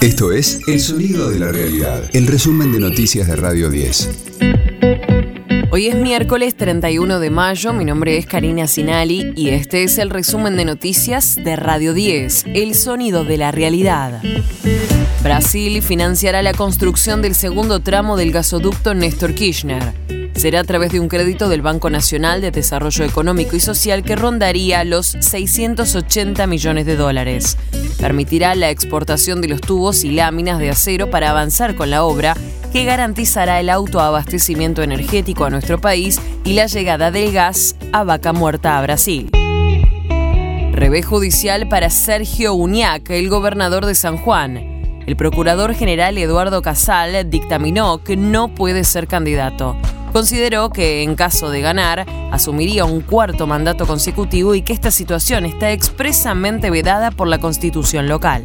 Esto es El Sonido de la Realidad, el resumen de noticias de Radio 10. Hoy es miércoles 31 de mayo, mi nombre es Karina Sinali y este es el resumen de noticias de Radio 10, El Sonido de la Realidad. Brasil financiará la construcción del segundo tramo del gasoducto Néstor Kirchner. Será a través de un crédito del Banco Nacional de Desarrollo Económico y Social que rondaría los 680 millones de dólares. Permitirá la exportación de los tubos y láminas de acero para avanzar con la obra que garantizará el autoabastecimiento energético a nuestro país y la llegada del gas a vaca muerta a Brasil. Revés judicial para Sergio Uñac, el gobernador de San Juan. El procurador general Eduardo Casal dictaminó que no puede ser candidato. Consideró que en caso de ganar, asumiría un cuarto mandato consecutivo y que esta situación está expresamente vedada por la constitución local.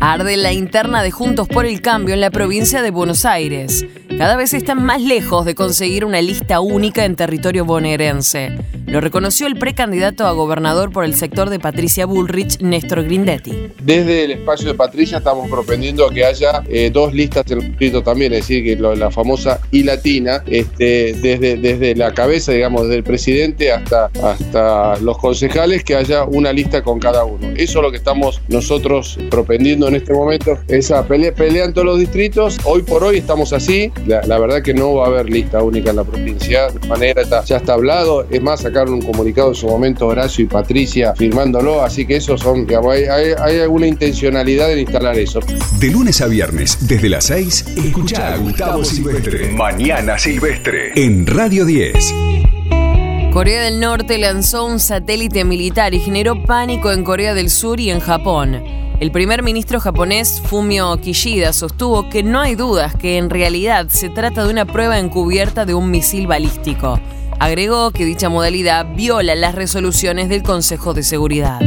Arde la interna de Juntos por el Cambio en la provincia de Buenos Aires. Cada vez están más lejos de conseguir una lista única en territorio bonaerense. Lo reconoció el precandidato a gobernador por el sector de Patricia Bullrich, Néstor Grindetti. Desde el espacio de Patricia estamos propendiendo que haya eh, dos listas en el distrito también, es decir, que la famosa I latina, este, desde, la cabeza, digamos, desde el presidente hasta, hasta los concejales, que haya una lista con cada uno. Eso es lo que estamos nosotros propendiendo en este momento. Esa pelea, pelea en todos los distritos. Hoy por hoy estamos así. La, verdad que no va a haber lista única en la provincia. De manera ya está hablado. Es más, acá un comunicado en su momento Horacio y Patricia firmándolo, así que eso son, hay, alguna intencionalidad en instalar eso. De lunes a viernes, desde las 6, escucha a Gustavo Silvestre. Mañana Silvestre. En Radio 10. Corea del Norte lanzó un satélite militar y generó pánico en Corea del Sur y en Japón. El primer ministro japonés Fumio Kishida sostuvo que no hay dudas que en realidad se trata de una prueba encubierta de un misil balístico. Agregó que dicha modalidad viola las resoluciones del Consejo de Seguridad.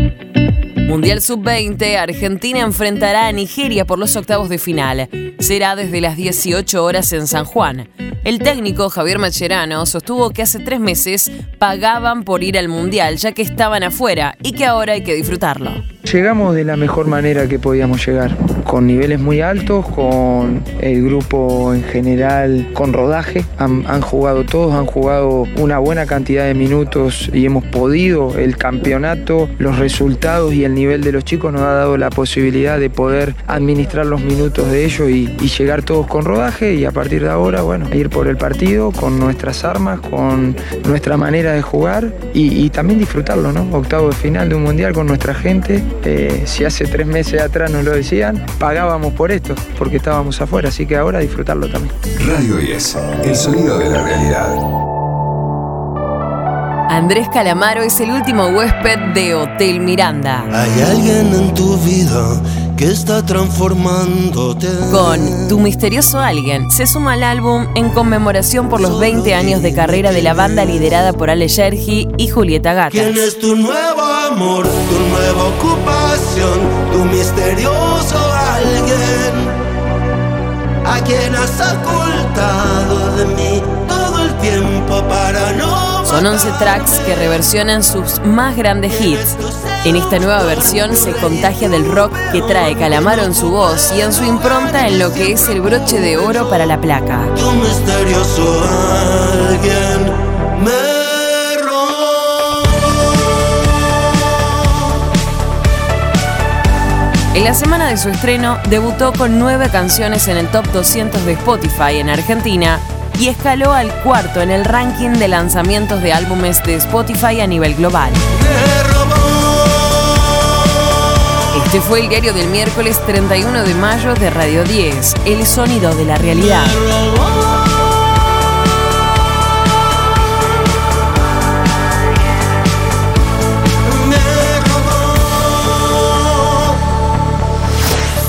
Mundial Sub-20, Argentina enfrentará a Nigeria por los octavos de final. Será desde las 18 horas en San Juan. El técnico Javier Macherano sostuvo que hace tres meses pagaban por ir al Mundial ya que estaban afuera y que ahora hay que disfrutarlo. Llegamos de la mejor manera que podíamos llegar, con niveles muy altos, con el grupo en general con rodaje. Han, jugado todos, han jugado una buena cantidad de minutos y hemos podido, el campeonato, los resultados y el nivel de los chicos nos ha dado la posibilidad de poder administrar los minutos de ellos y, llegar todos con rodaje y a partir de ahora, bueno, ir por el partido con nuestras armas, con nuestra manera de jugar y, también disfrutarlo, ¿no? Octavo de final de un mundial con nuestra gente eh, si hace tres meses atrás nos lo decían, pagábamos por esto, porque estábamos afuera, así que ahora disfrutarlo también. Radio 10, el sonido de la realidad. Andrés Calamaro es el último huésped de Hotel Miranda. Hay alguien en tu vida que está transformándote. Con Tu misterioso alguien se suma al álbum en conmemoración por los 20 años de carrera de la banda liderada por Ale Yergi y Julieta Gata. ¿Quién es tu nuevo amor, tu nueva ocupación, tu misterioso alguien? ¿A quien has ocultado de mí todo el tiempo para no son 11 tracks que reversionan sus más grandes hits. En esta nueva versión se contagia del rock que trae Calamaro en su voz y en su impronta en lo que es el broche de oro para la placa. En la semana de su estreno, debutó con nueve canciones en el top 200 de Spotify en Argentina y escaló al cuarto en el ranking de lanzamientos de álbumes de Spotify a nivel global. Este fue el diario del miércoles 31 de mayo de Radio 10, El Sonido de la Realidad.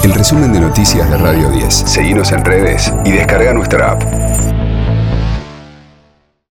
El resumen de noticias de Radio 10. Seguimos en redes y descarga nuestra app.